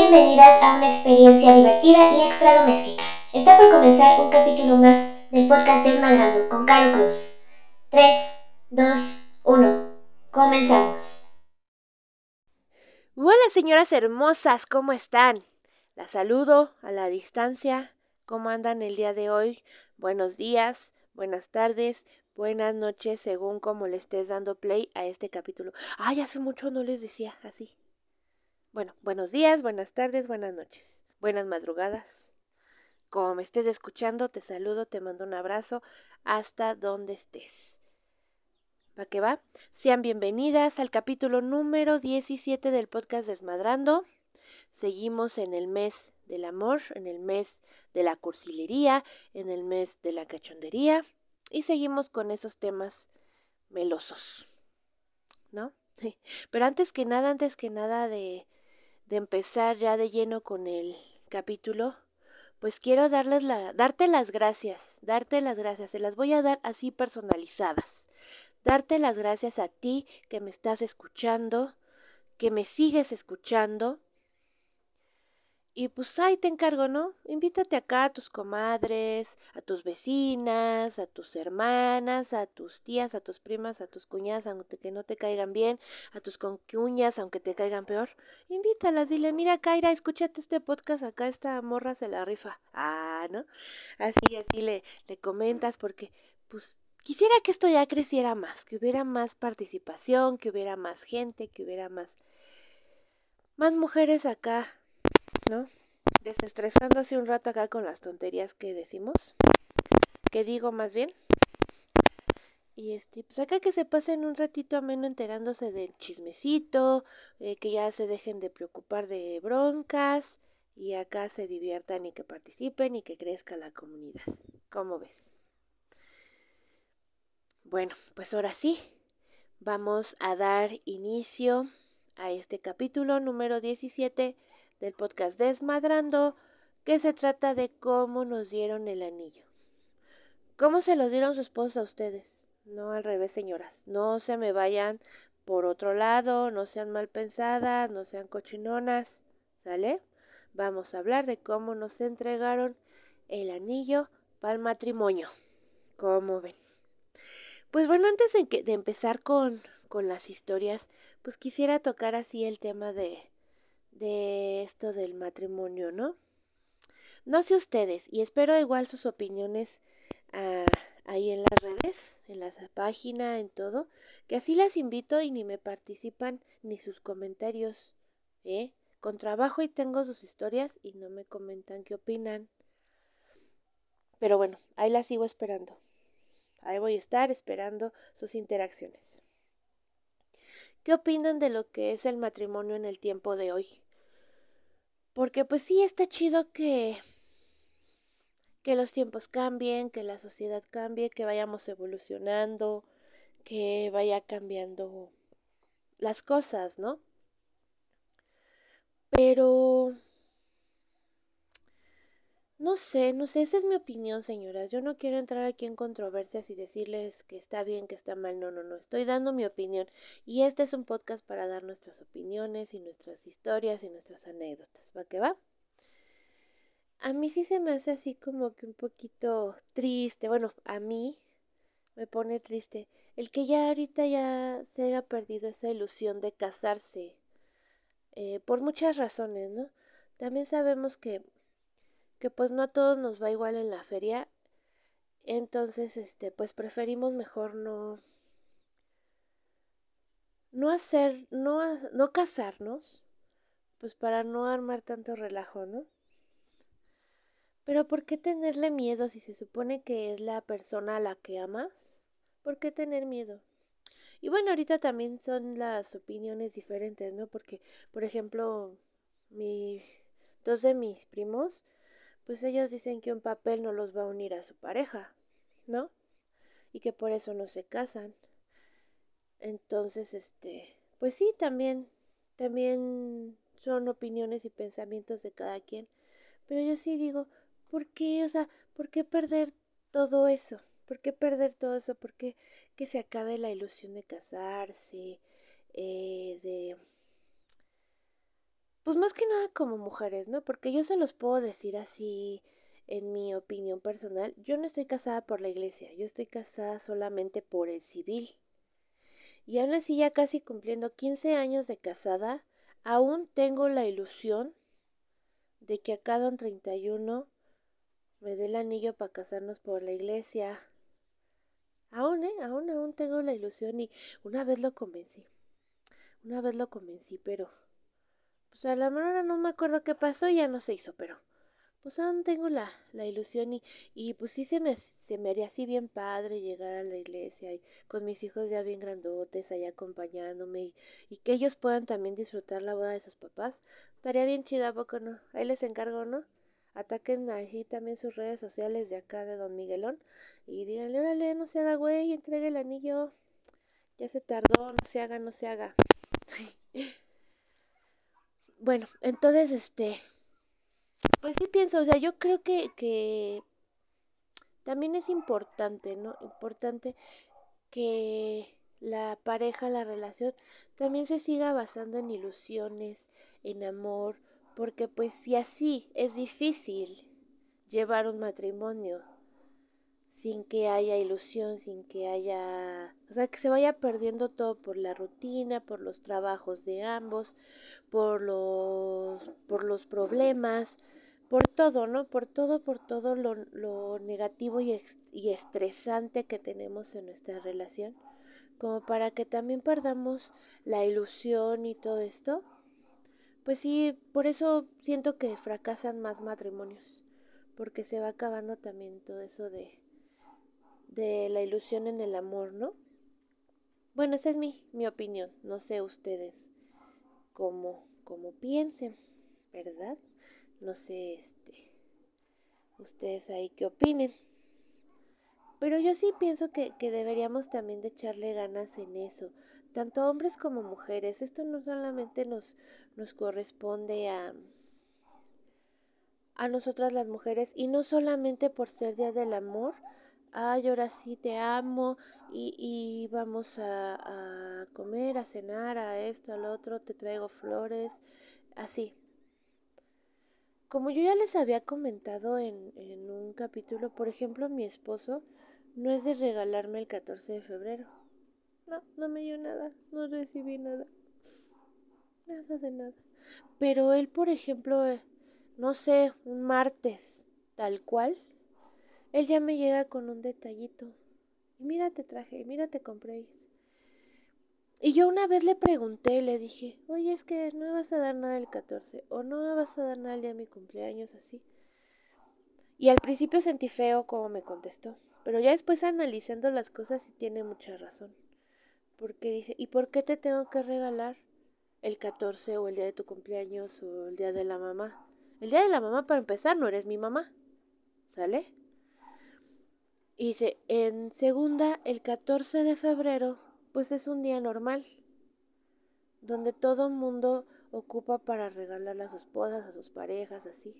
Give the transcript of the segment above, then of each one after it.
bienvenidas a una experiencia divertida y extra doméstica. Está por comenzar un capítulo más del podcast Desmadrando con Caro Cruz. 3, 2, 1. Comenzamos. Hola señoras hermosas, ¿cómo están? Las saludo a la distancia. ¿Cómo andan el día de hoy? Buenos días, buenas tardes, buenas noches, según como le estés dando play a este capítulo. Ay, hace mucho no les decía así. Bueno, buenos días, buenas tardes, buenas noches, buenas madrugadas. Como me estés escuchando, te saludo, te mando un abrazo hasta donde estés. ¿Va que va? Sean bienvenidas al capítulo número 17 del podcast Desmadrando. Seguimos en el mes del amor, en el mes de la cursilería, en el mes de la cachondería y seguimos con esos temas melosos. ¿No? Pero antes que nada, antes que nada de de empezar ya de lleno con el capítulo, pues quiero darles la, darte las gracias, darte las gracias, se las voy a dar así personalizadas. Darte las gracias a ti que me estás escuchando, que me sigues escuchando, y pues ahí te encargo, ¿no? Invítate acá a tus comadres, a tus vecinas, a tus hermanas, a tus tías, a tus primas, a tus cuñadas, aunque que no te caigan bien, a tus concuñas, aunque te caigan peor. Invítalas, dile, mira, Kaira, escúchate este podcast, acá esta morra se la rifa. Ah, ¿no? Así, así le, le comentas, porque, pues, quisiera que esto ya creciera más, que hubiera más participación, que hubiera más gente, que hubiera más, más mujeres acá ¿no? Desestresándose un rato acá con las tonterías que decimos, que digo más bien. Y este, pues acá que se pasen un ratito ameno enterándose del chismecito, eh, que ya se dejen de preocupar de broncas y acá se diviertan y que participen y que crezca la comunidad. ¿Cómo ves? Bueno, pues ahora sí, vamos a dar inicio a este capítulo número 17 del podcast Desmadrando, que se trata de cómo nos dieron el anillo. ¿Cómo se los dieron sus esposos a ustedes? No al revés, señoras. No se me vayan por otro lado, no sean mal pensadas, no sean cochinonas, ¿sale? Vamos a hablar de cómo nos entregaron el anillo para el matrimonio. ¿Cómo ven? Pues bueno, antes de, de empezar con, con las historias, pues quisiera tocar así el tema de, de esto del matrimonio, ¿no? No sé ustedes, y espero igual sus opiniones ah, ahí en las redes, en la página, en todo, que así las invito y ni me participan ni sus comentarios, ¿eh? Con trabajo y tengo sus historias y no me comentan qué opinan. Pero bueno, ahí las sigo esperando. Ahí voy a estar esperando sus interacciones. ¿Qué opinan de lo que es el matrimonio en el tiempo de hoy? Porque pues sí está chido que que los tiempos cambien, que la sociedad cambie, que vayamos evolucionando, que vaya cambiando las cosas, ¿no? Pero no sé, no sé, esa es mi opinión, señoras. Yo no quiero entrar aquí en controversias y decirles que está bien, que está mal. No, no, no. Estoy dando mi opinión. Y este es un podcast para dar nuestras opiniones y nuestras historias y nuestras anécdotas. ¿Va que va? A mí sí se me hace así como que un poquito triste. Bueno, a mí me pone triste el que ya ahorita ya se haya perdido esa ilusión de casarse. Eh, por muchas razones, ¿no? También sabemos que que pues no a todos nos va igual en la feria. Entonces, este, pues preferimos mejor no no hacer, no, no casarnos, pues para no armar tanto relajo, ¿no? Pero ¿por qué tenerle miedo si se supone que es la persona a la que amas? ¿Por qué tener miedo? Y bueno, ahorita también son las opiniones diferentes, ¿no? Porque, por ejemplo, mi, dos de mis primos pues ellos dicen que un papel no los va a unir a su pareja, ¿no? Y que por eso no se casan. Entonces, este, pues sí, también, también son opiniones y pensamientos de cada quien. Pero yo sí digo, ¿por qué, o sea, por qué perder todo eso? ¿Por qué perder todo eso? ¿Por qué que se acabe la ilusión de casarse, eh, de pues más que nada como mujeres, ¿no? Porque yo se los puedo decir así en mi opinión personal, yo no estoy casada por la iglesia, yo estoy casada solamente por el civil. Y aún así ya casi cumpliendo 15 años de casada, aún tengo la ilusión de que acá don 31 me dé el anillo para casarnos por la iglesia. Aún, ¿eh? Aún, aún tengo la ilusión y una vez lo convencí. Una vez lo convencí, pero... Pues a la hora no me acuerdo qué pasó ya no se hizo, pero pues aún tengo la, la ilusión y, y pues sí se me, se me haría así bien padre llegar a la iglesia y con mis hijos ya bien grandotes ahí acompañándome y, que ellos puedan también disfrutar la boda de sus papás. Estaría bien chida, poco no? Ahí les encargo, ¿no? Ataquen ahí también sus redes sociales de acá de Don Miguelón y díganle, órale, no se haga güey, entregue el anillo. Ya se tardó, no se haga, no se haga. bueno, entonces este pues sí pienso, o sea, yo creo que, que también es importante, ¿no? Importante que la pareja, la relación, también se siga basando en ilusiones, en amor, porque pues si así es difícil llevar un matrimonio sin que haya ilusión, sin que haya, o sea, que se vaya perdiendo todo por la rutina, por los trabajos de ambos, por los, por los problemas, por todo, ¿no? Por todo, por todo lo, negativo y estresante que tenemos en nuestra relación, como para que también perdamos la ilusión y todo esto. Pues sí, por eso siento que fracasan más matrimonios, porque se va acabando también todo eso de, de la ilusión en el amor, ¿no? Bueno, esa es mi, mi opinión, no sé ustedes cómo, cómo piensen, ¿verdad? No sé, este, ustedes ahí qué opinen. Pero yo sí pienso que, que, deberíamos también de echarle ganas en eso, tanto hombres como mujeres. Esto no solamente nos, nos corresponde a, a nosotras las mujeres, y no solamente por ser Día del Amor, ay, ahora sí te amo, y, y vamos a, a comer, a cenar, a esto, al otro, te traigo flores, así. Como yo ya les había comentado en, en, un capítulo, por ejemplo, mi esposo no es de regalarme el 14 de febrero. No, no me dio nada, no recibí nada. Nada de nada. Pero él, por ejemplo, eh, no sé, un martes, tal cual, él ya me llega con un detallito. Y mira, te traje, mira, te compré. Y yo una vez le pregunté, le dije, oye, es que no me vas a dar nada el 14, o no me vas a dar nada el día de mi cumpleaños, así. Y al principio sentí feo como me contestó, pero ya después analizando las cosas sí tiene mucha razón. Porque dice, ¿y por qué te tengo que regalar el 14 o el día de tu cumpleaños o el día de la mamá? El día de la mamá, para empezar, no eres mi mamá. ¿Sale? Y dice, en segunda, el 14 de febrero pues es un día normal, donde todo el mundo ocupa para regalarle a sus esposas, a sus parejas, así.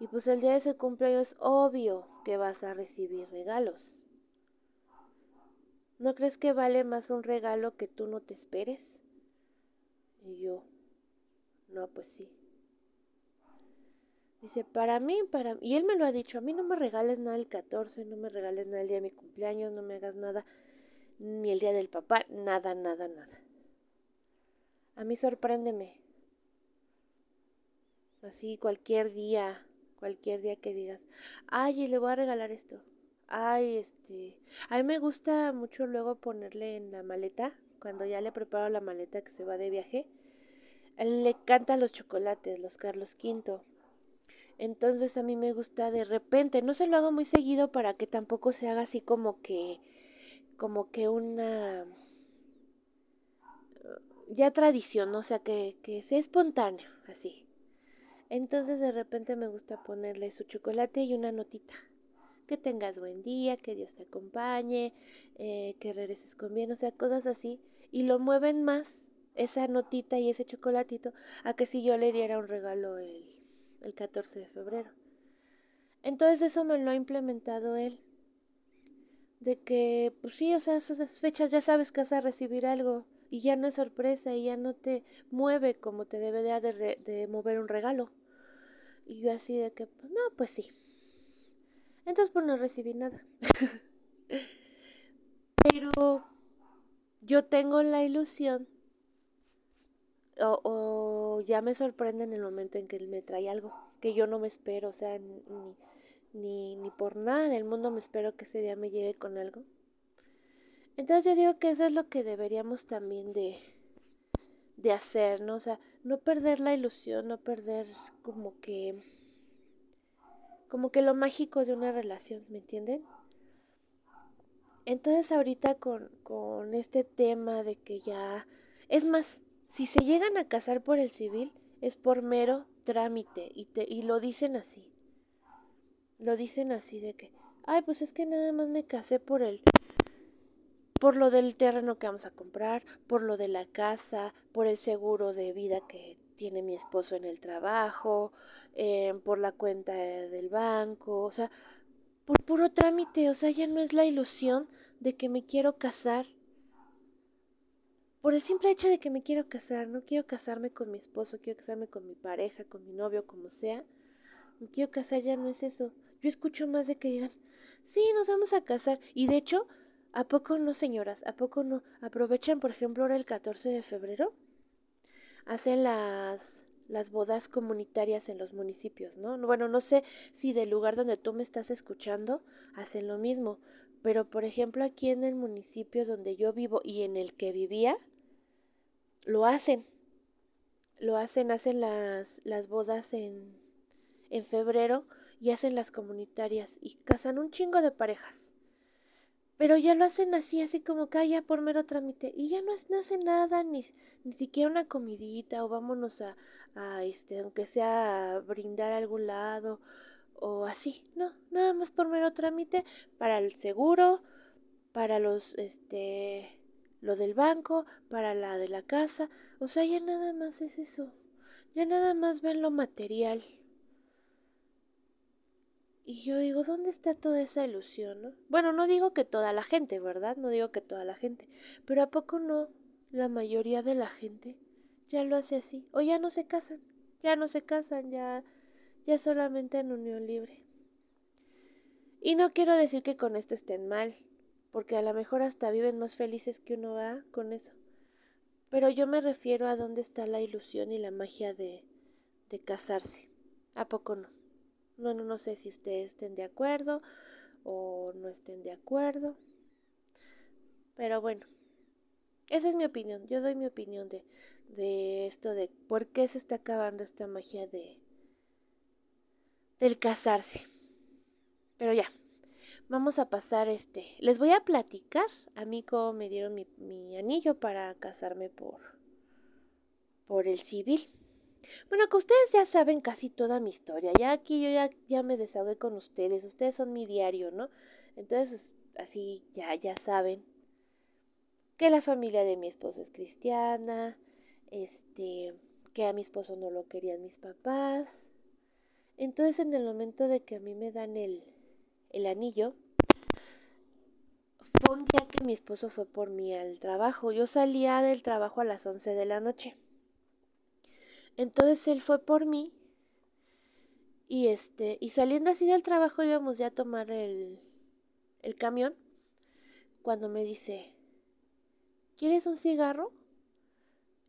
Y pues el día de ese cumpleaños es obvio que vas a recibir regalos. ¿No crees que vale más un regalo que tú no te esperes? Y yo, no, pues sí. Dice, para mí, para Y él me lo ha dicho, a mí no me regales nada el 14, no me regales nada el día de mi cumpleaños, no me hagas nada ni el día del papá, nada, nada, nada. A mí sorpréndeme. Así cualquier día, cualquier día que digas, ay, le voy a regalar esto. Ay, este, a mí me gusta mucho luego ponerle en la maleta, cuando ya le preparo la maleta que se va de viaje. él le cantan los chocolates, los Carlos V. Entonces a mí me gusta de repente, no se lo hago muy seguido para que tampoco se haga así como que como que una ya tradición, o sea, que, que sea espontáneo, así. Entonces de repente me gusta ponerle su chocolate y una notita. Que tengas buen día, que Dios te acompañe, eh, que regreses con bien, o sea, cosas así. Y lo mueven más, esa notita y ese chocolatito, a que si yo le diera un regalo el, el 14 de febrero. Entonces eso me lo ha implementado él de que, pues sí, o sea, esas fechas ya sabes que vas a recibir algo. y ya no es sorpresa y ya no te mueve como te debe de, de mover un regalo. Y yo así de que, pues no, pues sí. Entonces pues no recibí nada. Pero yo tengo la ilusión o, ya me sorprende en el momento en que él me trae algo que yo no me espero, o sea, ni, ni, ni por nada del mundo me espero que ese día me llegue con algo. Entonces yo digo que eso es lo que deberíamos también de, de hacer, ¿no? O sea, no perder la ilusión, no perder como que como que lo mágico de una relación, ¿me entienden? Entonces ahorita con, con este tema de que ya... Es más, si se llegan a casar por el civil, es por mero trámite y, te, y lo dicen así. Lo dicen así de que, ay, pues es que nada más me casé por el... Por lo del terreno que vamos a comprar, por lo de la casa, por el seguro de vida que tiene mi esposo en el trabajo, eh, por la cuenta del banco, o sea, por puro trámite, o sea, ya no es la ilusión de que me quiero casar. Por el simple hecho de que me quiero casar, no quiero casarme con mi esposo, quiero casarme con mi pareja, con mi novio, como sea. Me quiero casar, ya no es eso. Yo escucho más de que digan, sí, nos vamos a casar. Y de hecho, ¿a poco no, señoras? ¿A poco no? Aprovechan, por ejemplo, ahora el 14 de febrero. Hacen las las bodas comunitarias en los municipios, ¿no? Bueno, no sé si del lugar donde tú me estás escuchando hacen lo mismo, pero por ejemplo aquí en el municipio donde yo vivo y en el que vivía, lo hacen. Lo hacen, hacen las, las bodas en, en febrero y hacen las comunitarias y casan un chingo de parejas. Pero ya lo hacen así, así como que ya por mero trámite. Y ya no, es, hace nada, ni, ni siquiera una comidita, o vámonos a, a este, aunque sea a brindar a algún lado, o así. No, nada más por mero trámite para el seguro, para los, este, lo del banco, para la de la casa. O sea, ya nada más es eso. Ya nada más ven lo material. Y yo digo, ¿dónde está toda esa ilusión? No? Bueno, no digo que toda la gente, ¿verdad? No digo que toda la gente, pero ¿a poco no la mayoría de la gente ya lo hace así? O ya no se casan, ya no se casan, ya, ya solamente en unión libre. Y no quiero decir que con esto estén mal, porque a lo mejor hasta viven más felices que uno va con eso. Pero yo me refiero a dónde está la ilusión y la magia de, de casarse. ¿A poco no? No, no, no sé si ustedes estén de acuerdo o no estén de acuerdo. Pero bueno, esa es mi opinión. Yo doy mi opinión de, de esto de por qué se está acabando esta magia de del casarse. Pero ya, vamos a pasar este. Les voy a platicar a mí cómo me dieron mi, anillo para casarme por por el civil. Bueno, que ustedes ya saben casi toda mi historia. Ya aquí yo ya, ya me desahogué con ustedes. Ustedes son mi diario, ¿no? Entonces, así ya, ya saben que la familia de mi esposo es cristiana, este, que a mi esposo no lo querían mis papás. Entonces, en el momento de que a mí me dan el, el anillo, fue un día que mi esposo fue por mí al trabajo. Yo salía del trabajo a las 11 de la noche. Entonces él fue por mí y este y saliendo así del trabajo íbamos ya a tomar el, el camión cuando me dice ¿quieres un cigarro?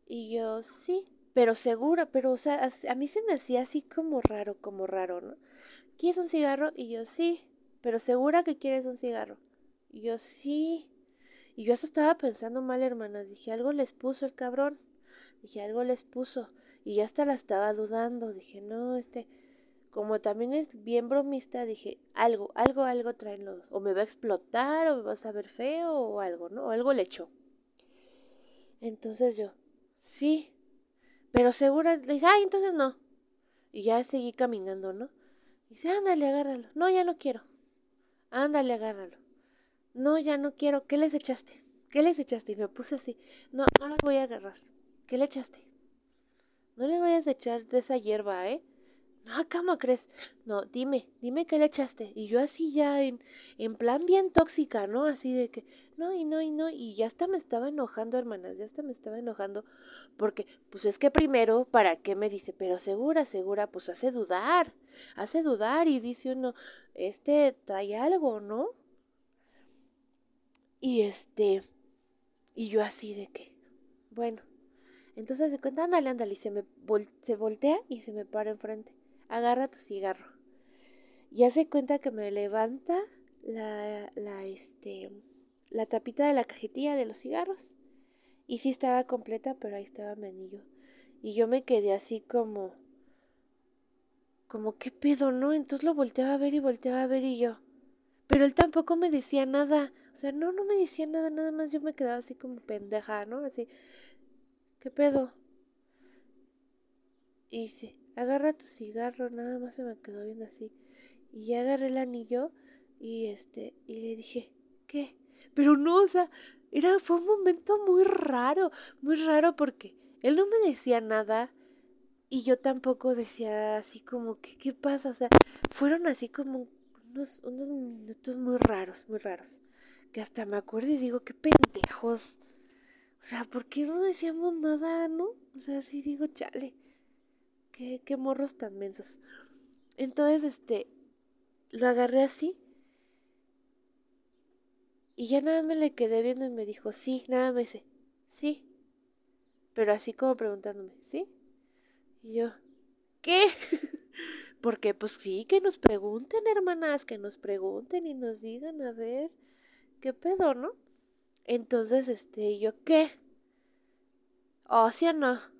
Y yo sí, pero segura, pero o sea, a, a mí se me hacía así como raro, como raro, ¿no? ¿Quieres un cigarro? Y yo sí, pero segura que quieres un cigarro. Y yo sí. Y yo hasta estaba pensando mal, hermanas. Dije, algo les puso el cabrón. Dije, algo les puso. Y ya hasta la estaba dudando. Dije, no, este, como también es bien bromista, dije, algo, algo, algo traen los, o me va a explotar, o me va a saber feo, o algo, ¿no? O algo le echó. Entonces yo, sí, pero segura, dije, ay, entonces no. Y ya seguí caminando, ¿no? Dice, ándale, agárralo. No, ya no quiero. Ándale, agárralo. No, ya no quiero. ¿Qué les echaste? ¿Qué les echaste? Y me puse así. No, no los voy a agarrar. ¿Qué le echaste? No le vayas a echar de esa hierba, ¿eh? No, ¿cómo crees? No, dime, dime qué le echaste. Y yo así ya en, en plan bien tóxica, ¿no? Así de que, no, y no, y no, y ya hasta me estaba enojando, hermanas, ya hasta me estaba enojando, porque, pues es que primero, ¿para qué me dice? Pero segura, segura, pues hace dudar, hace dudar y dice uno, este trae algo, ¿no? Y este, y yo así de que, bueno, entonces se cuenta, ándale, ándale, y se me se voltea y se me para enfrente. Agarra tu cigarro. Y hace cuenta que me levanta la, la, este, la tapita de la cajetilla de los cigarros. Y sí estaba completa, pero ahí estaba mi anillo. Y yo me quedé así como, como, ¿qué pedo, no? Entonces lo volteaba a ver y volteaba a ver y yo. Pero él tampoco me decía nada. O sea, no, no me decía nada, nada más yo me quedaba así como pendeja, ¿no? Así, ¿qué pedo? Y dice, agarra tu cigarro, nada más se me quedó viendo así. Y ya agarré el anillo y este, y le dije, ¿qué? Pero no, o sea, era, fue un momento muy raro, muy raro porque él no me decía nada y yo tampoco decía así como que, ¿qué pasa? O sea, fueron así como unos, unos minutos muy raros, muy raros. Que hasta me acuerdo y digo, qué pendejos. O sea, ¿por qué no decíamos nada, no? O sea, sí digo, chale. Qué, morros tan mensos. Entonces, este, lo agarré así. Y ya nada me le quedé viendo y me dijo, sí, nada me dice, sí. Pero así como preguntándome, ¿sí? Y yo, ¿qué? Porque pues sí, que nos pregunten, hermanas, que nos pregunten y nos digan, a ver, ¿qué pedo, no? Entonces, este, yo, ¿qué? Oh, sí o no.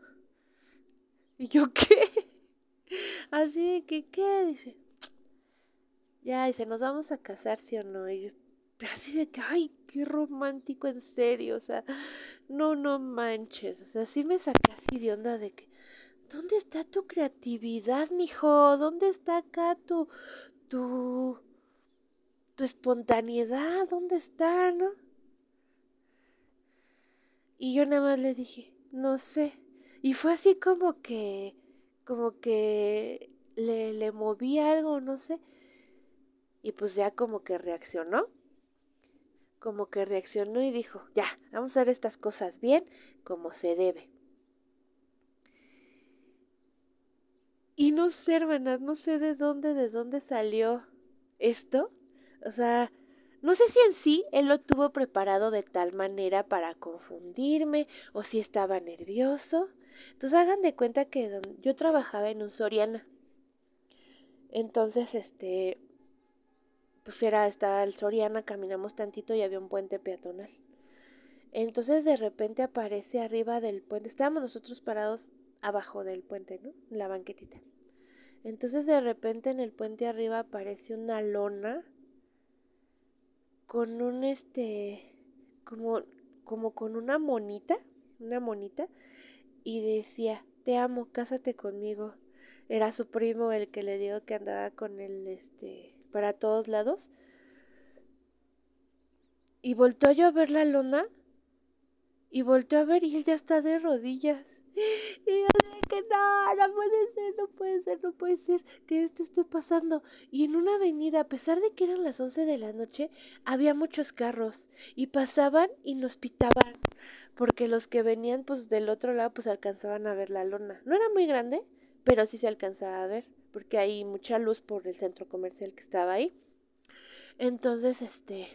Y yo, ¿qué? Así que, ¿qué? Dice, ya, dice, nos vamos a casar, ¿sí o no? Y yo, así de que, ay, qué romántico, en serio, o sea, no, no manches, o sea, sí me saqué así de onda de que, ¿dónde está tu creatividad, mijo? ¿Dónde está acá tu, tu, tu espontaneidad? ¿Dónde está, no? Y yo nada más le dije, no sé. Y fue así como que, como que le, le moví algo, no sé. Y pues ya como que reaccionó. Como que reaccionó y dijo, ya, vamos a hacer estas cosas bien, como se debe. Y no sé, hermanas, no sé de dónde, de dónde salió esto. O sea, no sé si en sí él lo tuvo preparado de tal manera para confundirme o si estaba nervioso. Entonces hagan de cuenta que yo trabajaba en un Soriana. Entonces, este, pues era, estaba el Soriana, caminamos tantito y había un puente peatonal. Entonces de repente aparece arriba del puente, estábamos nosotros parados abajo del puente, ¿no? La banquetita. Entonces de repente en el puente arriba aparece una lona con un este como como con una monita, una monita y decía, "Te amo, cásate conmigo." Era su primo el que le digo que andaba con él este para todos lados. Y volteó yo a ver la lona y volteó a ver y él ya está de rodillas. Y yo dije que no, no puede ser, no puede ser, no puede ser que esto esté pasando. Y en una avenida, a pesar de que eran las 11 de la noche, había muchos carros y pasaban y nos pitaban. Porque los que venían pues del otro lado pues alcanzaban a ver la lona. No era muy grande, pero sí se alcanzaba a ver. Porque hay mucha luz por el centro comercial que estaba ahí. Entonces, este,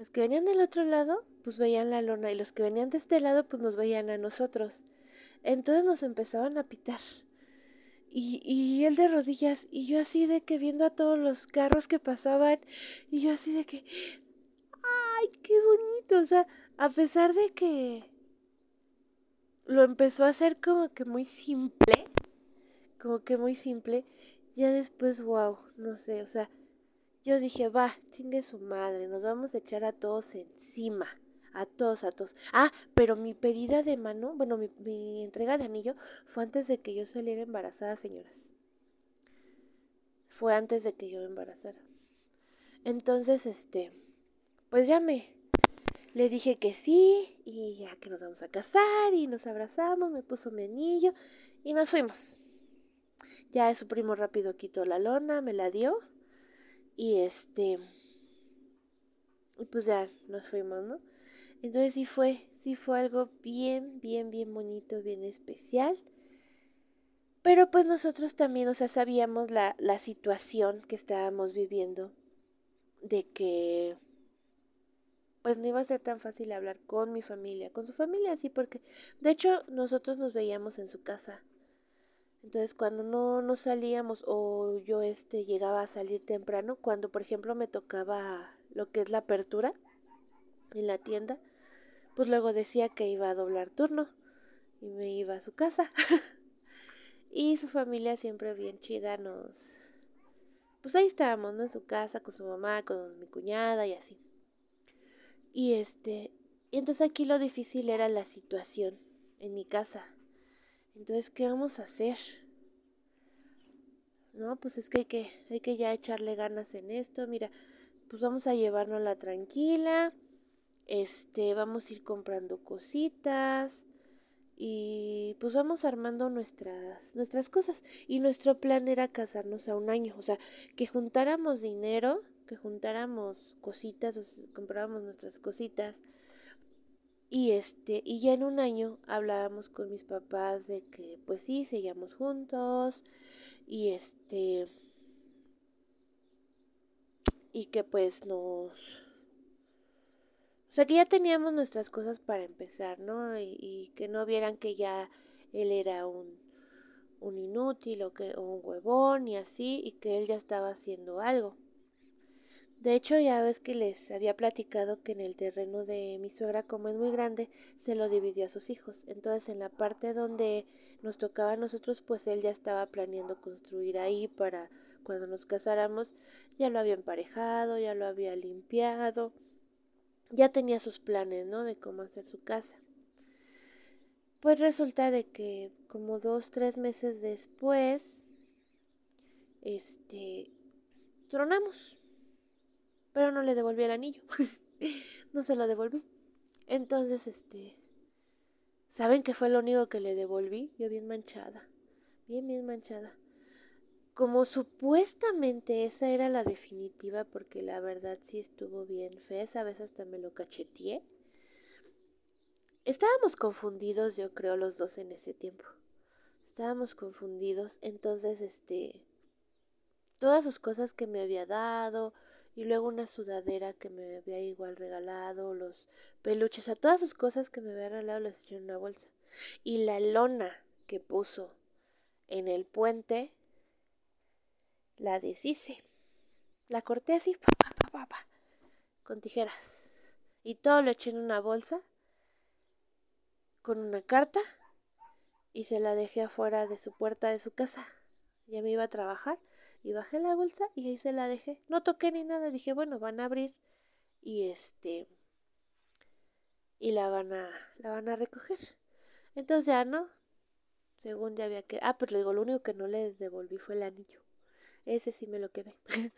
los que venían del otro lado, pues veían la lona y los que venían de este lado, pues nos veían a nosotros. Entonces nos empezaban a pitar. Y, y él de rodillas, y yo así de que viendo a todos los carros que pasaban, y yo así de que, ay, qué bonito, o sea, a pesar de que lo empezó a hacer como que muy simple, como que muy simple, ya después, wow, no sé, o sea, yo dije, va, chingue su madre, nos vamos a echar a todos encima. A todos, a todos. Ah, pero mi pedida de mano, bueno, mi, entrega de anillo fue antes de que yo saliera embarazada, señoras. Fue antes de que yo me embarazara. Entonces, este, pues ya me, le dije que sí, y ya que nos vamos a casar, y nos abrazamos, me puso mi anillo, y nos fuimos. Ya su primo rápido quitó la lona, me la dio y este, y pues ya nos fuimos, ¿no? Entonces sí fue, sí fue algo bien, bien, bien bonito, bien especial. Pero pues nosotros también, o sea, sabíamos la, la situación que estábamos viviendo, de que pues no iba a ser tan fácil hablar con mi familia, con su familia, sí, porque de hecho nosotros nos veíamos en su casa. Entonces cuando no, no salíamos o yo este llegaba a salir temprano, cuando por ejemplo me tocaba lo que es la apertura en la tienda, pues luego decía que iba a doblar turno y me iba a su casa. y su familia siempre bien chida nos... Pues ahí estábamos, ¿no? En su casa, con su mamá, con mi cuñada y así. Y este, y entonces aquí lo difícil era la situación en mi casa. Entonces, ¿qué vamos a hacer? No, pues es que hay que, hay que ya echarle ganas en esto. Mira, pues vamos a llevarnos la tranquila. Este, vamos a ir comprando cositas y pues vamos armando nuestras nuestras cosas y nuestro plan era casarnos a un año, o sea, que juntáramos dinero, que juntáramos cositas, o comprábamos nuestras cositas y este, y ya en un año hablábamos con mis papás de que pues sí, seguíamos juntos y este y que pues nos o sea que ya teníamos nuestras cosas para empezar, ¿no? Y, y que no vieran que ya él era un, un inútil o que o un huevón y así y que él ya estaba haciendo algo. De hecho, ya ves que les había platicado que en el terreno de mi suegra, como es muy grande, se lo dividió a sus hijos. Entonces, en la parte donde nos tocaba a nosotros, pues él ya estaba planeando construir ahí para cuando nos casáramos. Ya lo había emparejado, ya lo había limpiado, ya tenía sus planes, ¿no? De cómo hacer su casa. Pues resulta de que como dos, tres meses después, este, tronamos pero no le devolví el anillo. no se lo devolví. Entonces, este, ¿saben qué fue lo único que le devolví? Yo bien manchada, bien, bien manchada. Como supuestamente esa era la definitiva, porque la verdad sí estuvo bien fea, esa vez hasta me lo cacheteé. Estábamos confundidos, yo creo, los dos en ese tiempo. Estábamos confundidos, entonces, este, todas sus cosas que me había dado, y luego una sudadera que me había igual regalado, los peluches, a todas sus cosas que me había regalado las eché en una bolsa. Y la lona que puso en el puente, la deshice. La corté así, pa, pa, pa, pa, con tijeras. Y todo lo eché en una bolsa con una carta y se la dejé afuera de su puerta de su casa. Ya me iba a trabajar y bajé la bolsa y ahí se la dejé. No toqué ni nada, dije, bueno, van a abrir y este y la van a la van a recoger. Entonces ya no, según ya había que ah, pero le digo, lo único que no le devolví fue el anillo. Ese sí me lo quedé.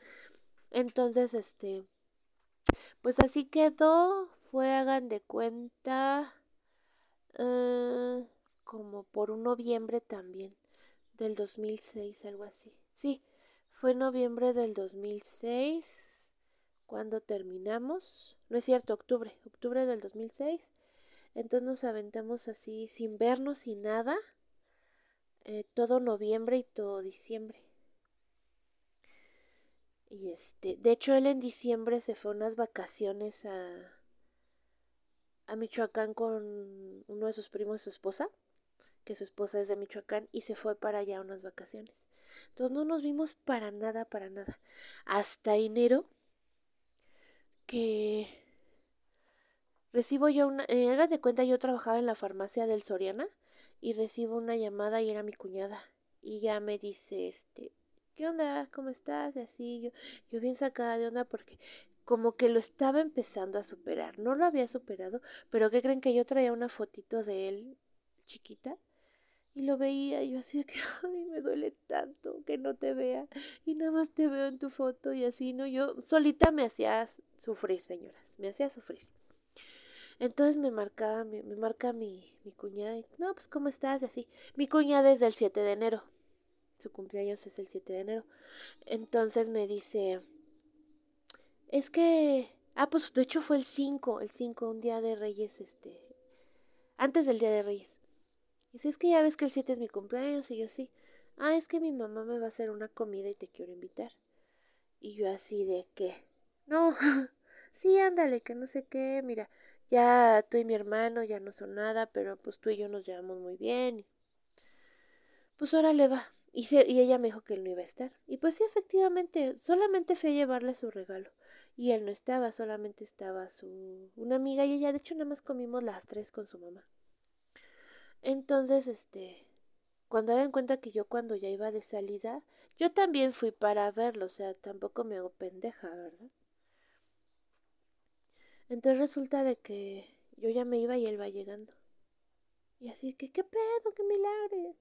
Entonces, este pues así quedó, fue hagan de cuenta uh, como por un noviembre también del 2006, algo así. Sí, fue noviembre del 2006 cuando terminamos. No es cierto, octubre, octubre del 2006. Entonces nos aventamos así sin vernos, sin nada, eh, todo noviembre y todo diciembre. Y este, de hecho él en diciembre se fue unas vacaciones a, a Michoacán con uno de sus primos y su esposa, que su esposa es de Michoacán, y se fue para allá unas vacaciones. Entonces no nos vimos para nada, para nada. Hasta enero que recibo yo una, eh, de cuenta yo trabajaba en la farmacia del Soriana y recibo una llamada y era mi cuñada y ya me dice este, ¿qué onda? ¿Cómo estás? Y así yo, yo bien sacada de onda porque como que lo estaba empezando a superar, no lo había superado, pero ¿qué creen que yo traía una fotito de él chiquita? Y lo veía y yo así que, ay, me duele tanto que no te vea y nada más te veo en tu foto y así, ¿no? Yo solita me hacía sufrir, señoras, me hacía sufrir. Entonces me marcaba, me, me marca mi, mi cuñada y, no, pues, ¿cómo estás? Y así. Mi cuñada es del 7 de enero. Su cumpleaños es el 7 de enero. Entonces me dice, es que, ah, pues de hecho fue el 5, el 5, un día de Reyes, este, antes del día de Reyes. Dice, es que ya ves que el 7 es mi cumpleaños, y yo sí. Ah, es que mi mamá me va a hacer una comida y te quiero invitar. Y yo así de que, no, sí, ándale, que no sé qué, mira, ya tú y mi hermano ya no son nada, pero pues tú y yo nos llevamos muy bien. Pues ahora le va. Y, y ella me dijo que él no iba a estar. Y pues sí, efectivamente, solamente fui a llevarle su regalo y él no estaba, solamente estaba su una amiga y ella, de hecho nada más comimos las tres con su mamá. Entonces, este, cuando en cuenta que yo cuando ya iba de salida, yo también fui para verlo, o sea, tampoco me hago pendeja, ¿verdad? Entonces resulta de que yo ya me iba y él va llegando. Y así que, ¿qué pedo? ¿Qué milagro?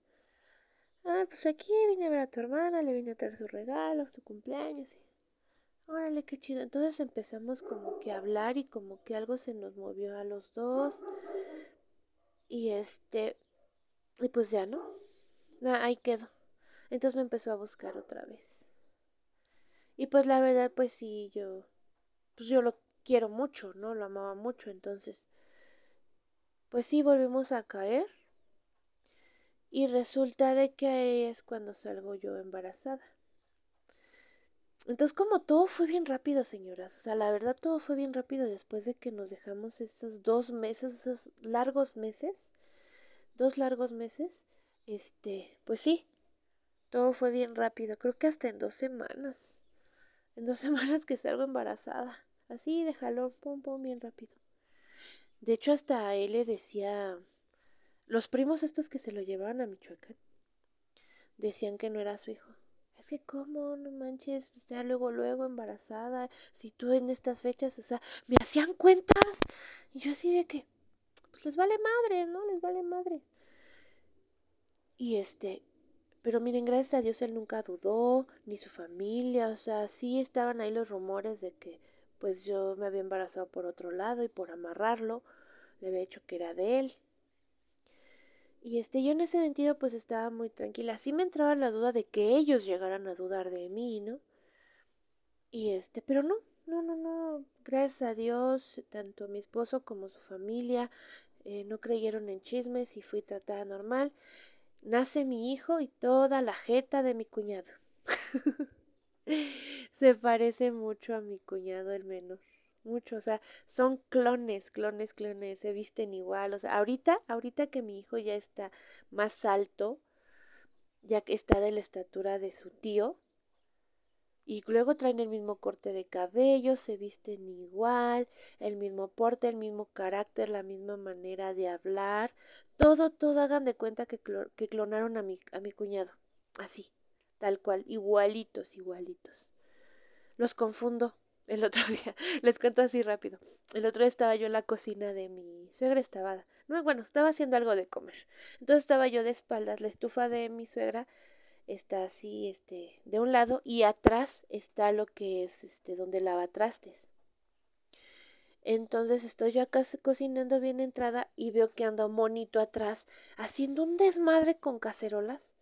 Ah, pues aquí vine a ver a tu hermana, le vine a traer su regalo, su cumpleaños. Y Órale, qué chido. Entonces empezamos como que a hablar y como que algo se nos movió a los dos. Y este, y pues ya no. Ahí quedó. Entonces me empezó a buscar otra vez. Y pues la verdad, pues sí, yo, pues yo lo quiero mucho, ¿no? Lo amaba mucho. Entonces, pues sí, volvimos a caer. Y resulta de que ahí es cuando salgo yo embarazada. Entonces, como todo fue bien rápido, señoras, o sea, la verdad todo fue bien rápido después de que nos dejamos esos dos meses, esos largos meses, dos largos meses, este, pues sí, todo fue bien rápido, creo que hasta en dos semanas, en dos semanas que salgo embarazada, así de jalón, pum, pum, bien rápido. De hecho, hasta él le decía, los primos estos que se lo llevaban a Michoacán, decían que no era su hijo es que cómo, no manches, pues ya luego, luego embarazada, si tú en estas fechas, o sea, me hacían cuentas, y yo así de que, pues les vale madre, ¿no? Les vale madre. Y este, pero miren, gracias a Dios él nunca dudó, ni su familia, o sea, sí estaban ahí los rumores de que, pues yo me había embarazado por otro lado y por amarrarlo, le había dicho que era de él, y este, yo en ese sentido pues estaba muy tranquila. Sí me entraba la duda de que ellos llegaran a dudar de mí, ¿no? Y este, pero no, no, no, no. Gracias a Dios, tanto mi esposo como su familia eh, no creyeron en chismes y fui tratada normal. Nace mi hijo y toda la jeta de mi cuñado. Se parece mucho a mi cuñado el menor mucho, o sea, son clones, clones, clones, se visten igual, o sea, ahorita, ahorita que mi hijo ya está más alto, ya que está de la estatura de su tío, y luego traen el mismo corte de cabello, se visten igual, el mismo porte, el mismo carácter, la misma manera de hablar, todo, todo hagan de cuenta que, que clonaron a mi, a mi cuñado, así, tal cual, igualitos, igualitos. Los confundo, el otro día, les cuento así rápido. El otro día estaba yo en la cocina de mi suegra, estaba, no, bueno, estaba haciendo algo de comer. Entonces estaba yo de espaldas, la estufa de mi suegra está así, este, de un lado y atrás está lo que es, este, donde lava trastes. Entonces estoy yo acá cocinando bien entrada y veo que anda un monito atrás haciendo un desmadre con cacerolas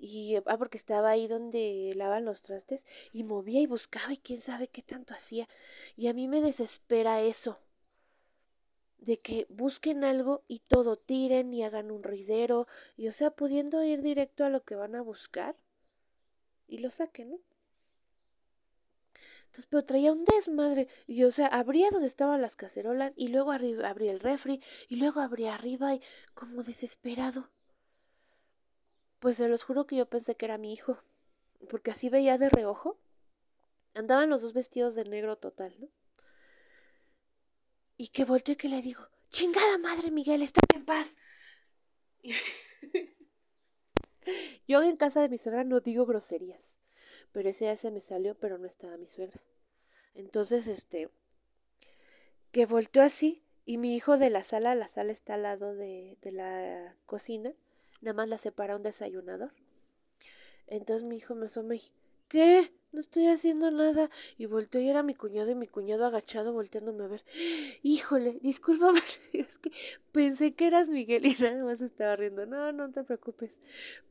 y ah, porque estaba ahí donde lavan los trastes y movía y buscaba y quién sabe qué tanto hacía y a mí me desespera eso de que busquen algo y todo tiren y hagan un ruidero y o sea pudiendo ir directo a lo que van a buscar y lo saquen, ¿no? Entonces, pero traía un desmadre. Y, o sea, abría donde estaban las cacerolas y luego arriba, abría el refri y luego abría arriba y como desesperado. Pues se los juro que yo pensé que era mi hijo, porque así veía de reojo. Andaban los dos vestidos de negro total, ¿no? Y que volteé que le digo, chingada madre Miguel, está en paz. yo en casa de mi suegra no digo groserías, pero ese día se me salió, pero no estaba mi suegra. Entonces, este, que volteó así y mi hijo de la sala, la sala está al lado de, de la cocina, nada más la separa un desayunador. Entonces mi hijo me asoma y, ¿qué? no estoy haciendo nada. Y volteó y era mi cuñado y mi cuñado agachado volteándome a ver. Híjole, discúlpame, es que pensé que eras Miguel y nada más estaba riendo. No, no te preocupes.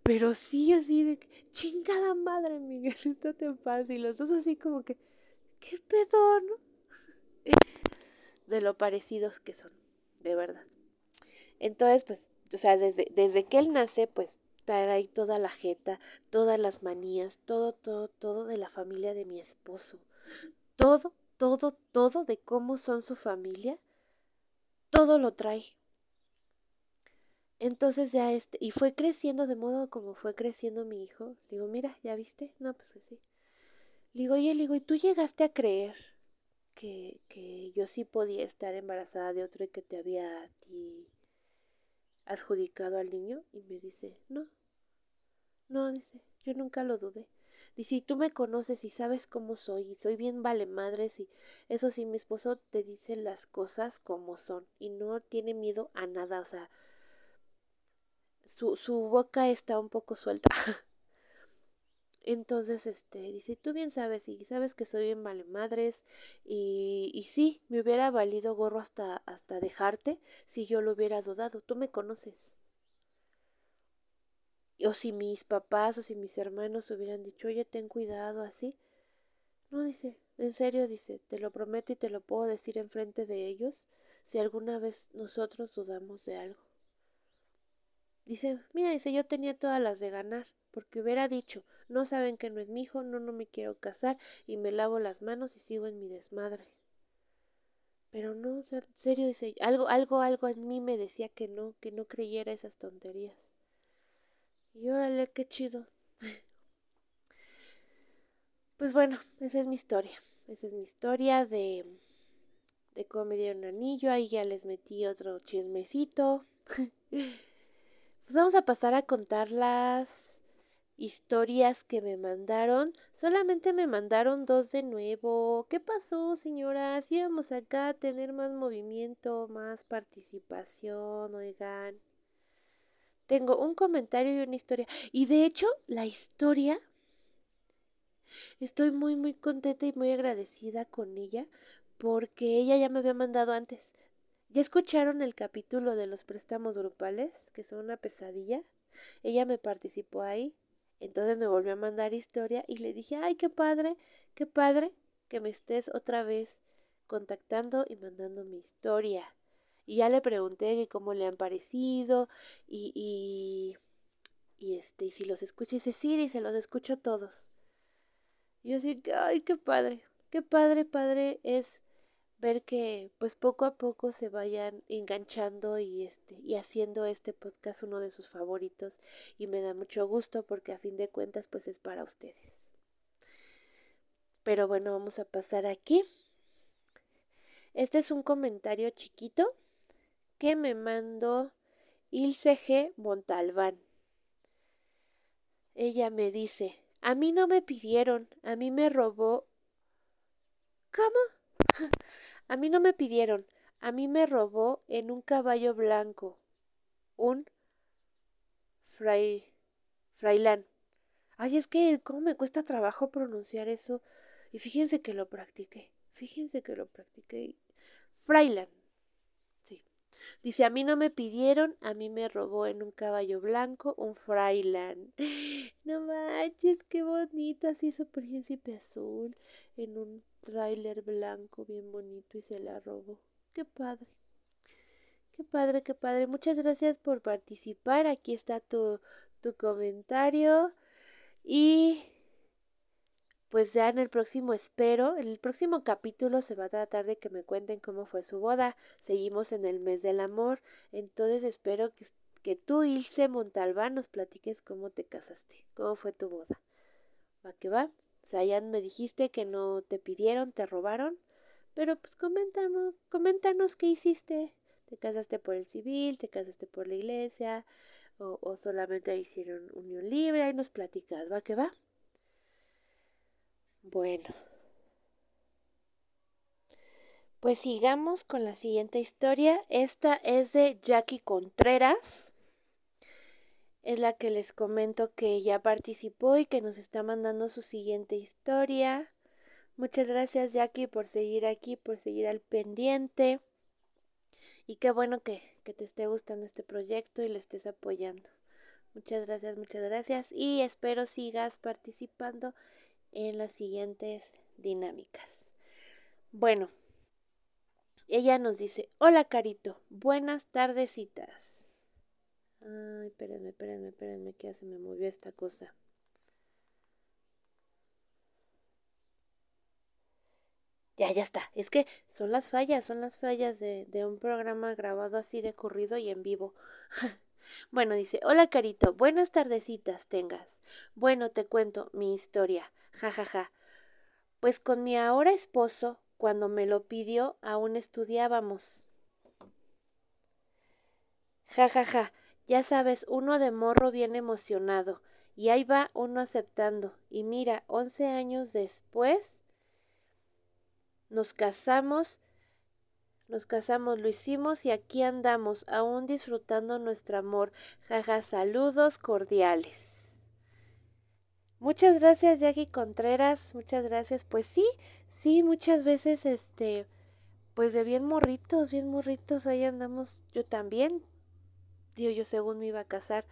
Pero sí así de chingada madre, Miguel, estate en paz. Y los dos así como que, ¿qué pedo, no? De lo parecidos que son, de verdad. Entonces, pues, o sea, desde, desde que él nace, pues ahí toda la jeta, todas las manías, todo, todo, todo de la familia de mi esposo. Todo, todo, todo de cómo son su familia, todo lo trae. Entonces ya este, y fue creciendo de modo como fue creciendo mi hijo. Digo, mira, ¿ya viste? No, pues. Le digo, oye, digo, ¿y tú llegaste a creer que, que yo sí podía estar embarazada de otro y que te había a ti adjudicado al niño? Y me dice, no, no, dice, yo nunca lo dudé. Dice, y tú me conoces y sabes cómo soy, y soy bien vale madres, y eso sí, mi esposo te dice las cosas como son, y no tiene miedo a nada, o sea, su, su boca está un poco suelta. Entonces, este, dice, tú bien sabes, y sabes que soy bien vale madres, y, y sí, me hubiera valido gorro hasta, hasta dejarte si yo lo hubiera dudado, tú me conoces o si mis papás o si mis hermanos hubieran dicho, oye, ten cuidado así. No, dice, en serio, dice, te lo prometo y te lo puedo decir enfrente de ellos si alguna vez nosotros dudamos de algo. Dice, mira, dice, yo tenía todas las de ganar, porque hubiera dicho, no saben que no es mi hijo, no, no me quiero casar y me lavo las manos y sigo en mi desmadre. Pero no, en serio, dice, algo, algo, algo en mí me decía que no, que no creyera esas tonterías. Y órale, qué chido. Pues bueno, esa es mi historia. Esa es mi historia de, de cómo me dieron anillo. Ahí ya les metí otro chismecito. pues vamos a pasar a contar las historias que me mandaron. Solamente me mandaron dos de nuevo. ¿Qué pasó, señoras? Íbamos acá a tener más movimiento, más participación, oigan. Tengo un comentario y una historia. Y de hecho, la historia estoy muy muy contenta y muy agradecida con ella porque ella ya me había mandado antes. ¿Ya escucharon el capítulo de los préstamos grupales, que son una pesadilla? Ella me participó ahí, entonces me volvió a mandar historia y le dije, ay, qué padre, qué padre que me estés otra vez contactando y mandando mi historia. Y ya le pregunté cómo le han parecido y, y, este, y si los escucha, y dice, sí, dice, los escucho todos. Y yo así, ay, qué padre, qué padre, padre es ver que pues poco a poco se vayan enganchando y este y haciendo este podcast uno de sus favoritos y me da mucho gusto porque a fin de cuentas pues es para ustedes. Pero bueno, vamos a pasar aquí. Este es un comentario chiquito que me mandó Ilse G. Montalbán. Ella me dice, a mí no me pidieron, a mí me robó. ¿Cómo? a mí no me pidieron, a mí me robó en un caballo blanco. Un fray... frailán. Ay, es que cómo me cuesta trabajo pronunciar eso. Y fíjense que lo practiqué. Fíjense que lo practiqué. Frailán. Dice, a mí no me pidieron, a mí me robó en un caballo blanco un Frailand. No manches, qué bonito, así su príncipe azul en un tráiler blanco bien bonito y se la robó. Qué padre. Qué padre, qué padre. Muchas gracias por participar. Aquí está tu, tu comentario. Y pues ya en el próximo espero, en el próximo capítulo se va a tratar de que me cuenten cómo fue su boda. Seguimos en el mes del amor, entonces espero que, que tú, Ilse Montalbán, nos platiques cómo te casaste, cómo fue tu boda. ¿Va que va? Ya me dijiste que no te pidieron, te robaron, pero pues coméntanos, coméntanos qué hiciste. ¿Te casaste por el civil? ¿Te casaste por la iglesia? ¿O, o solamente hicieron unión libre? Ahí nos platicas, ¿va que va? Bueno. Pues sigamos con la siguiente historia. Esta es de Jackie Contreras. es la que les comento que ya participó y que nos está mandando su siguiente historia. Muchas gracias Jackie por seguir aquí, por seguir al pendiente. Y qué bueno que, te esté gustando este proyecto y le estés apoyando. Muchas gracias, muchas gracias. Y espero sigas participando en las siguientes dinámicas. Bueno, ella nos dice, hola Carito, buenas tardecitas. Ay, espérenme, espérenme, espérenme, que ya se me movió esta cosa. Ya, ya está. Es que son las fallas, son las fallas de, de un programa grabado así de corrido y en vivo. bueno, dice, hola Carito, buenas tardecitas tengas. Bueno, te cuento mi historia. Ja, ja, ja. Pues con mi ahora esposo, cuando me lo pidió, aún estudiábamos. Ja, ja, ja. Ya sabes, uno de morro bien emocionado. Y ahí va uno aceptando. Y mira, once años después nos casamos, nos casamos, lo hicimos y aquí andamos, aún disfrutando nuestro amor. Jaja, saludos cordiales. Muchas gracias, Jackie Contreras. Muchas gracias. Pues sí, sí, muchas veces, este, pues de bien morritos, bien morritos, ahí andamos. Yo también, digo, yo según me iba a casar,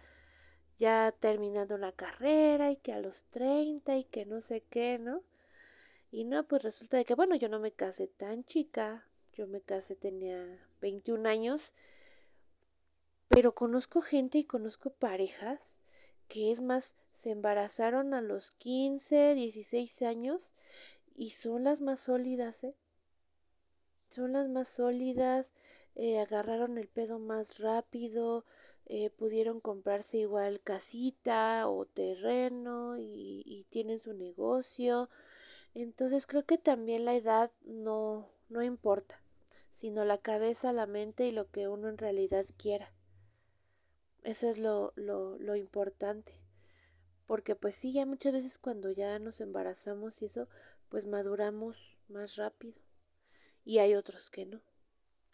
ya terminando la carrera y que a los 30 y que no sé qué, ¿no? Y no, pues resulta de que, bueno, yo no me casé tan chica, yo me casé tenía 21 años, pero conozco gente y conozco parejas que es más, se embarazaron a los 15, 16 años y son las más sólidas, ¿eh? Son las más sólidas, eh, agarraron el pedo más rápido, eh, pudieron comprarse igual casita o terreno y, y tienen su negocio entonces creo que también la edad no, no importa, sino la cabeza, la mente y lo que uno en realidad quiera. Eso es lo, lo, lo importante. Porque pues sí, ya muchas veces cuando ya nos embarazamos y eso, pues maduramos más rápido. Y hay otros que no.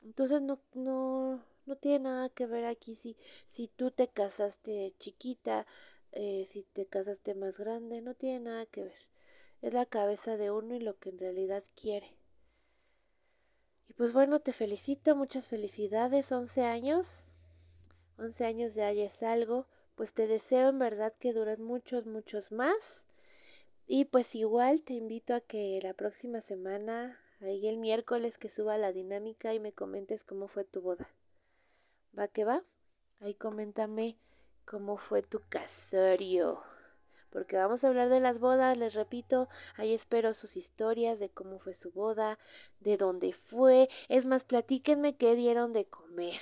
Entonces no, no, no tiene nada que ver aquí si, si tú te casaste chiquita, eh, si te casaste más grande, no tiene nada que ver es la cabeza de uno y lo que en realidad quiere. Y pues bueno, te felicito, muchas felicidades, 11 años, 11 años ya es algo, pues te deseo en verdad que duren muchos, muchos más. Y pues igual te invito a que la próxima semana, ahí el miércoles que suba la dinámica y me comentes cómo fue tu boda. ¿Va que va? Ahí coméntame cómo fue tu casorio porque vamos a hablar de las bodas, les repito, ahí espero sus historias de cómo fue su boda, de dónde fue, es más, platíquenme qué dieron de comer.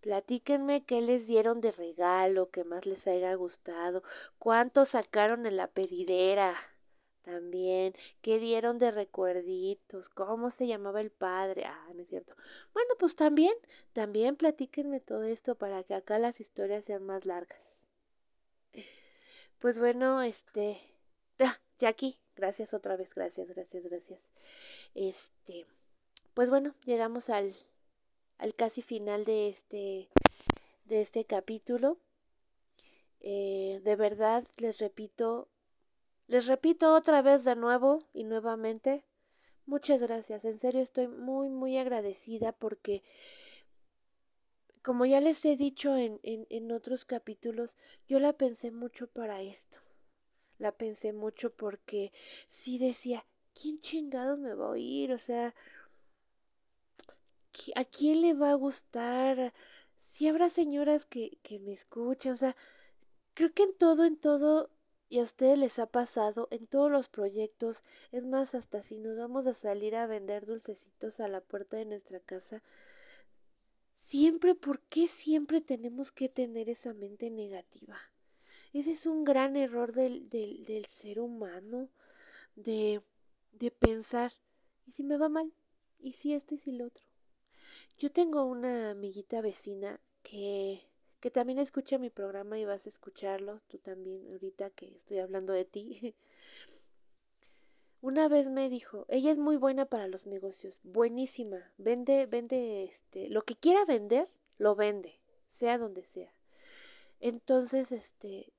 Platíquenme qué les dieron de regalo, qué más les haya gustado, cuánto sacaron en la pedidera también, qué dieron de recuerditos, cómo se llamaba el padre, ah, no es cierto. Bueno, pues también, también platíquenme todo esto para que acá las historias sean más largas. Pues bueno, este, ah, Jackie, gracias otra vez, gracias, gracias, gracias. Este, pues bueno, llegamos al, al casi final de este, de este capítulo. Eh, de verdad, les repito, les repito otra vez de nuevo y nuevamente, muchas gracias. En serio, estoy muy, muy agradecida porque como ya les he dicho en, en, otros capítulos, yo la pensé mucho para esto. La pensé mucho porque sí decía, ¿quién chingado me va a oír? O sea, ¿a quién le va a gustar? Si habrá señoras que, que me escuchan, o sea, creo que en todo, en todo, y a ustedes les ha pasado, en todos los proyectos, es más, hasta si nos vamos a salir a vender dulcecitos a la puerta de nuestra casa, Siempre, ¿por qué siempre tenemos que tener esa mente negativa? Ese es un gran error del, del, del ser humano, de, de pensar, ¿y si me va mal? ¿Y si esto y si lo otro? Yo tengo una amiguita vecina que, que también escucha mi programa y vas a escucharlo, tú también, ahorita que estoy hablando de ti. Una vez me dijo, ella es muy buena para los negocios, buenísima, vende, vende este, lo que quiera vender, lo vende, sea donde sea. Entonces, este,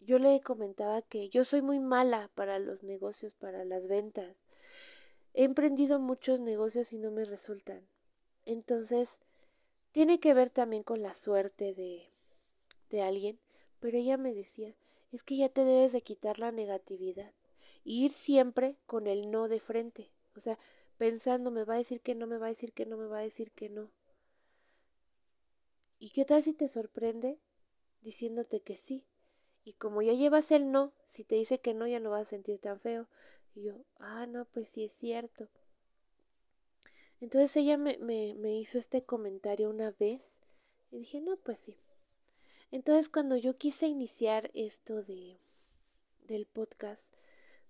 yo le comentaba que yo soy muy mala para los negocios, para las ventas. He emprendido muchos negocios y no me resultan. Entonces, tiene que ver también con la suerte de, de alguien. Pero ella me decía, es que ya te debes de quitar la negatividad y ir siempre con el no de frente. O sea, pensando, me va a decir que no, me va a decir que no, me va a decir que no. ¿Y qué tal si te sorprende diciéndote que sí? Y como ya llevas el no, si te dice que no, ya no vas a sentir tan feo. Y yo, ah, no, pues sí es cierto. Entonces ella me, me, me hizo este comentario una vez y dije, no, pues sí. Entonces cuando yo quise iniciar esto de del podcast,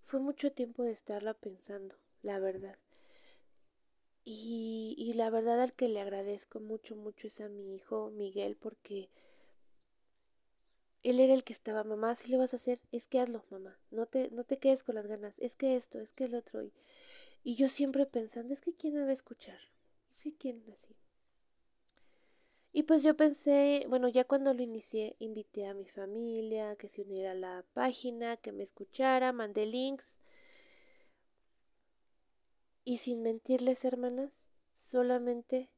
fue mucho tiempo de estarla pensando, la verdad. Y, y la verdad al que le agradezco mucho, mucho es a mi hijo Miguel porque él era el que estaba, mamá, si lo vas a hacer, es que hazlo, mamá, no te, no te quedes con las ganas, es que esto, es que el otro. Y, y yo siempre pensando, es que quién me va a escuchar, sí, quién así. Y pues yo pensé, bueno, ya cuando lo inicié, invité a mi familia, que se uniera a la página, que me escuchara, mandé links. Y sin mentirles, hermanas, solamente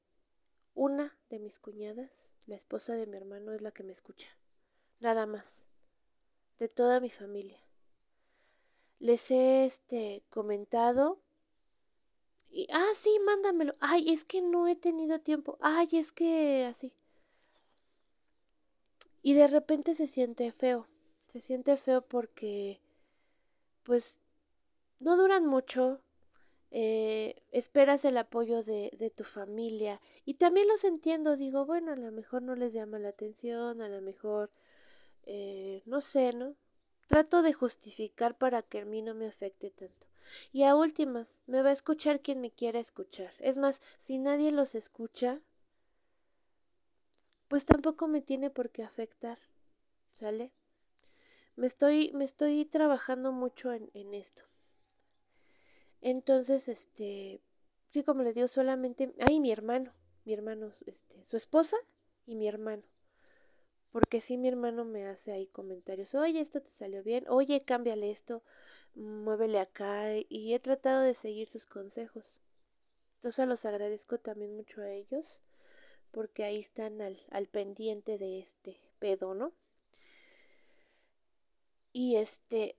una de mis cuñadas, la esposa de mi hermano, es la que me escucha. Nada más. De toda mi familia. Les he este comentado y ah, sí, mándamelo. Ay, es que no he tenido tiempo. Ay, es que así. Y de repente se siente feo. Se siente feo porque pues no duran mucho. Eh, esperas el apoyo de, de, tu familia y también los entiendo, digo, bueno, a lo mejor no les llama la atención, a lo mejor, eh, no sé, ¿no? Trato de justificar para que a mí no me afecte tanto. Y a últimas, me va a escuchar quien me quiera escuchar. Es más, si nadie los escucha, pues tampoco me tiene por qué afectar. ¿Sale? Me estoy, me estoy trabajando mucho en, en esto. Entonces, este, sí, como le digo, solamente, ay, mi hermano, mi hermano, este, su esposa y mi hermano. Porque sí, mi hermano me hace ahí comentarios, oye, esto te salió bien, oye, cámbiale esto, muévele acá, y he tratado de seguir sus consejos. Entonces los agradezco también mucho a ellos, porque ahí están al, al pendiente de este pedo, ¿no? Y este,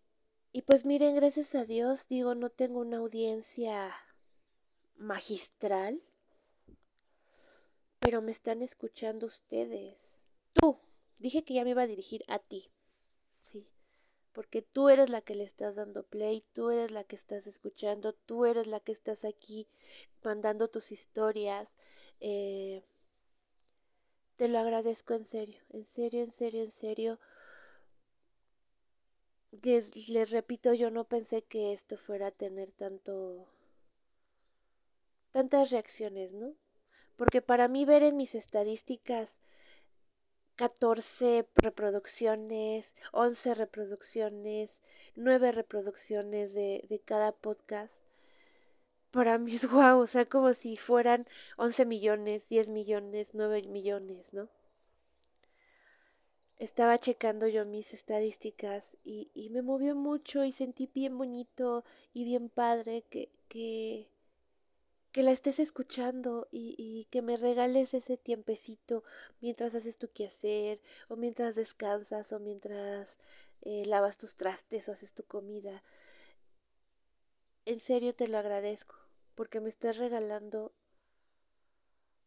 y pues miren, gracias a Dios, digo, no tengo una audiencia magistral, pero me están escuchando ustedes. Tú, dije que ya me iba a dirigir a ti, sí, porque tú eres la que le estás dando play, tú eres la que estás escuchando, tú eres la que estás aquí mandando tus historias. Eh, te lo agradezco en serio, en serio, en serio, en serio. Les, repito, yo no pensé que esto fuera a tener tanto tantas reacciones, ¿no? Porque para mí ver en mis estadísticas 14 reproducciones, 11 reproducciones, 9 reproducciones de, de cada podcast, para mí es guau, o sea, como si fueran 11 millones, 10 millones, 9 millones, ¿no? Estaba checando yo mis estadísticas y, y me movió mucho y sentí bien bonito y bien padre que, que, que la estés escuchando y, y, que me regales ese tiempecito mientras haces tu quehacer o mientras descansas o mientras eh, lavas tus trastes o haces tu comida. En serio te lo agradezco porque me estás regalando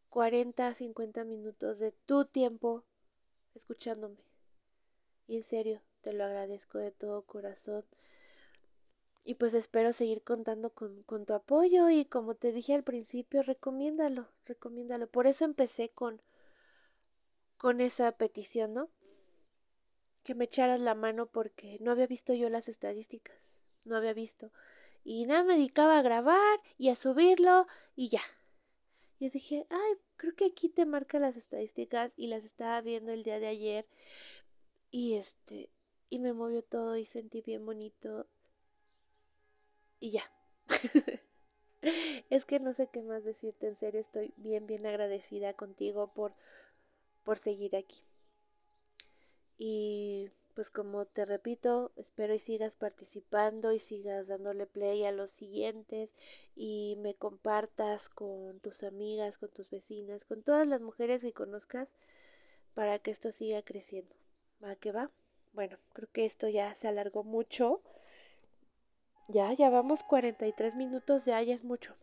40 a 50 minutos de tu tiempo escuchándome. Y en serio, te lo agradezco de todo corazón. Y pues espero seguir contando con, con, tu apoyo y como te dije al principio, recomiéndalo, recomiéndalo. Por eso empecé con, con esa petición, ¿no? Que me echaras la mano porque no había visto yo las estadísticas, no había visto. Y nada, me dedicaba a grabar y a subirlo y ya. Y dije, ay, creo que aquí te marca las estadísticas y las estaba viendo el día de ayer. Y este, y me movió todo y sentí bien bonito y ya. es que no sé qué más decirte, en serio, estoy bien, bien agradecida contigo por, por seguir aquí. Y pues como te repito, espero y sigas participando y sigas dándole play a los siguientes y me compartas con tus amigas, con tus vecinas, con todas las mujeres que conozcas para que esto siga creciendo. ¿Va que va? Bueno, creo que esto ya se alargó mucho. Ya, ya vamos 43 minutos, ya, ya es mucho.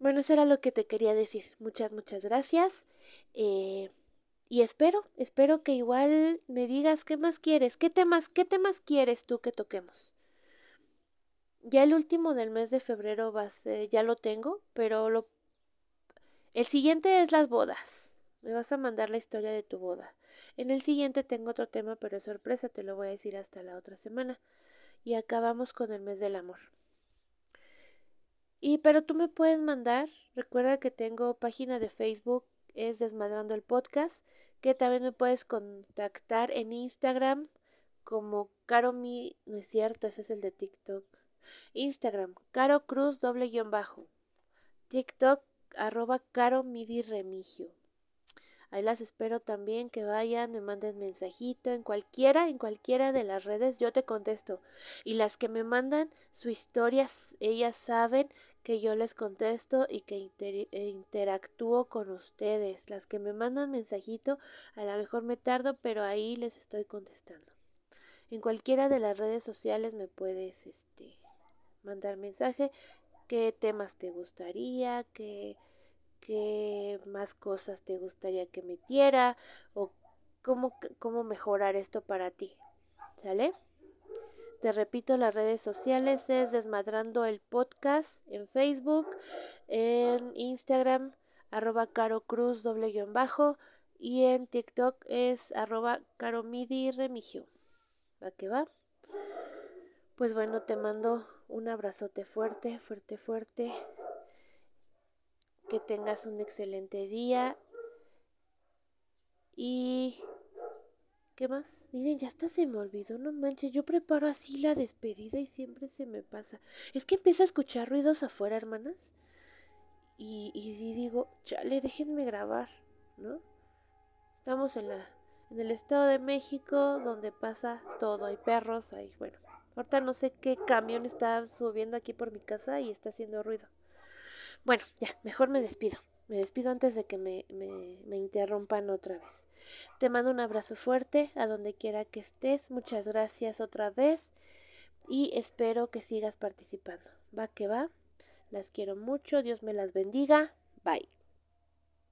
Bueno, eso era lo que te quería decir. Muchas, muchas gracias. Eh, y espero, espero que igual me digas qué más quieres, qué temas, qué temas quieres tú que toquemos. Ya el último del mes de febrero va ya lo tengo, pero lo el siguiente es las bodas. Me vas a mandar la historia de tu boda. En el siguiente tengo otro tema, pero es sorpresa, te lo voy a decir hasta la otra semana. Y acabamos con el mes del amor. Y pero tú me puedes mandar, recuerda que tengo página de Facebook es Desmadrando el Podcast, que también me puedes contactar en Instagram como Caro Mi, no es cierto, ese es el de TikTok. Instagram, Caro Cruz doble guion bajo. TikTok, arroba Caro Midi Remigio. Ahí las espero también que vayan, me manden mensajito en cualquiera, en cualquiera de las redes, yo te contesto. Y las que me mandan su historia, ellas saben que yo les contesto y que e interactúo con ustedes. Las que me mandan mensajito, a lo mejor me tardo, pero ahí les estoy contestando. En cualquiera de las redes sociales me puedes este mandar mensaje, qué temas te gustaría, qué qué más cosas te gustaría que metiera o cómo, cómo mejorar esto para ti. ¿Sale? Te repito, las redes sociales es Desmadrando el Podcast en Facebook, en Instagram, arroba Caro Cruz doble guion bajo y en TikTok es arroba Caromidi Remigio. ¿Va que va? Pues bueno, te mando un abrazote fuerte, fuerte, fuerte. Que tengas un excelente día. Y ¿Qué más? Miren, ya hasta se me olvidó, no manches, yo preparo así la despedida y siempre se me pasa. Es que empiezo a escuchar ruidos afuera, hermanas. Y, y, digo, chale, déjenme grabar, ¿no? Estamos en la, en el Estado de México, donde pasa todo, hay perros, hay, bueno, ahorita no sé qué camión está subiendo aquí por mi casa y está haciendo ruido. Bueno, ya, mejor me despido. Me despido antes de que me, me, interrumpan otra vez. Te mando un abrazo fuerte a donde quiera que estés. Muchas gracias otra vez y espero que sigas participando. Va que va. Las quiero mucho. Dios me las bendiga. Bye.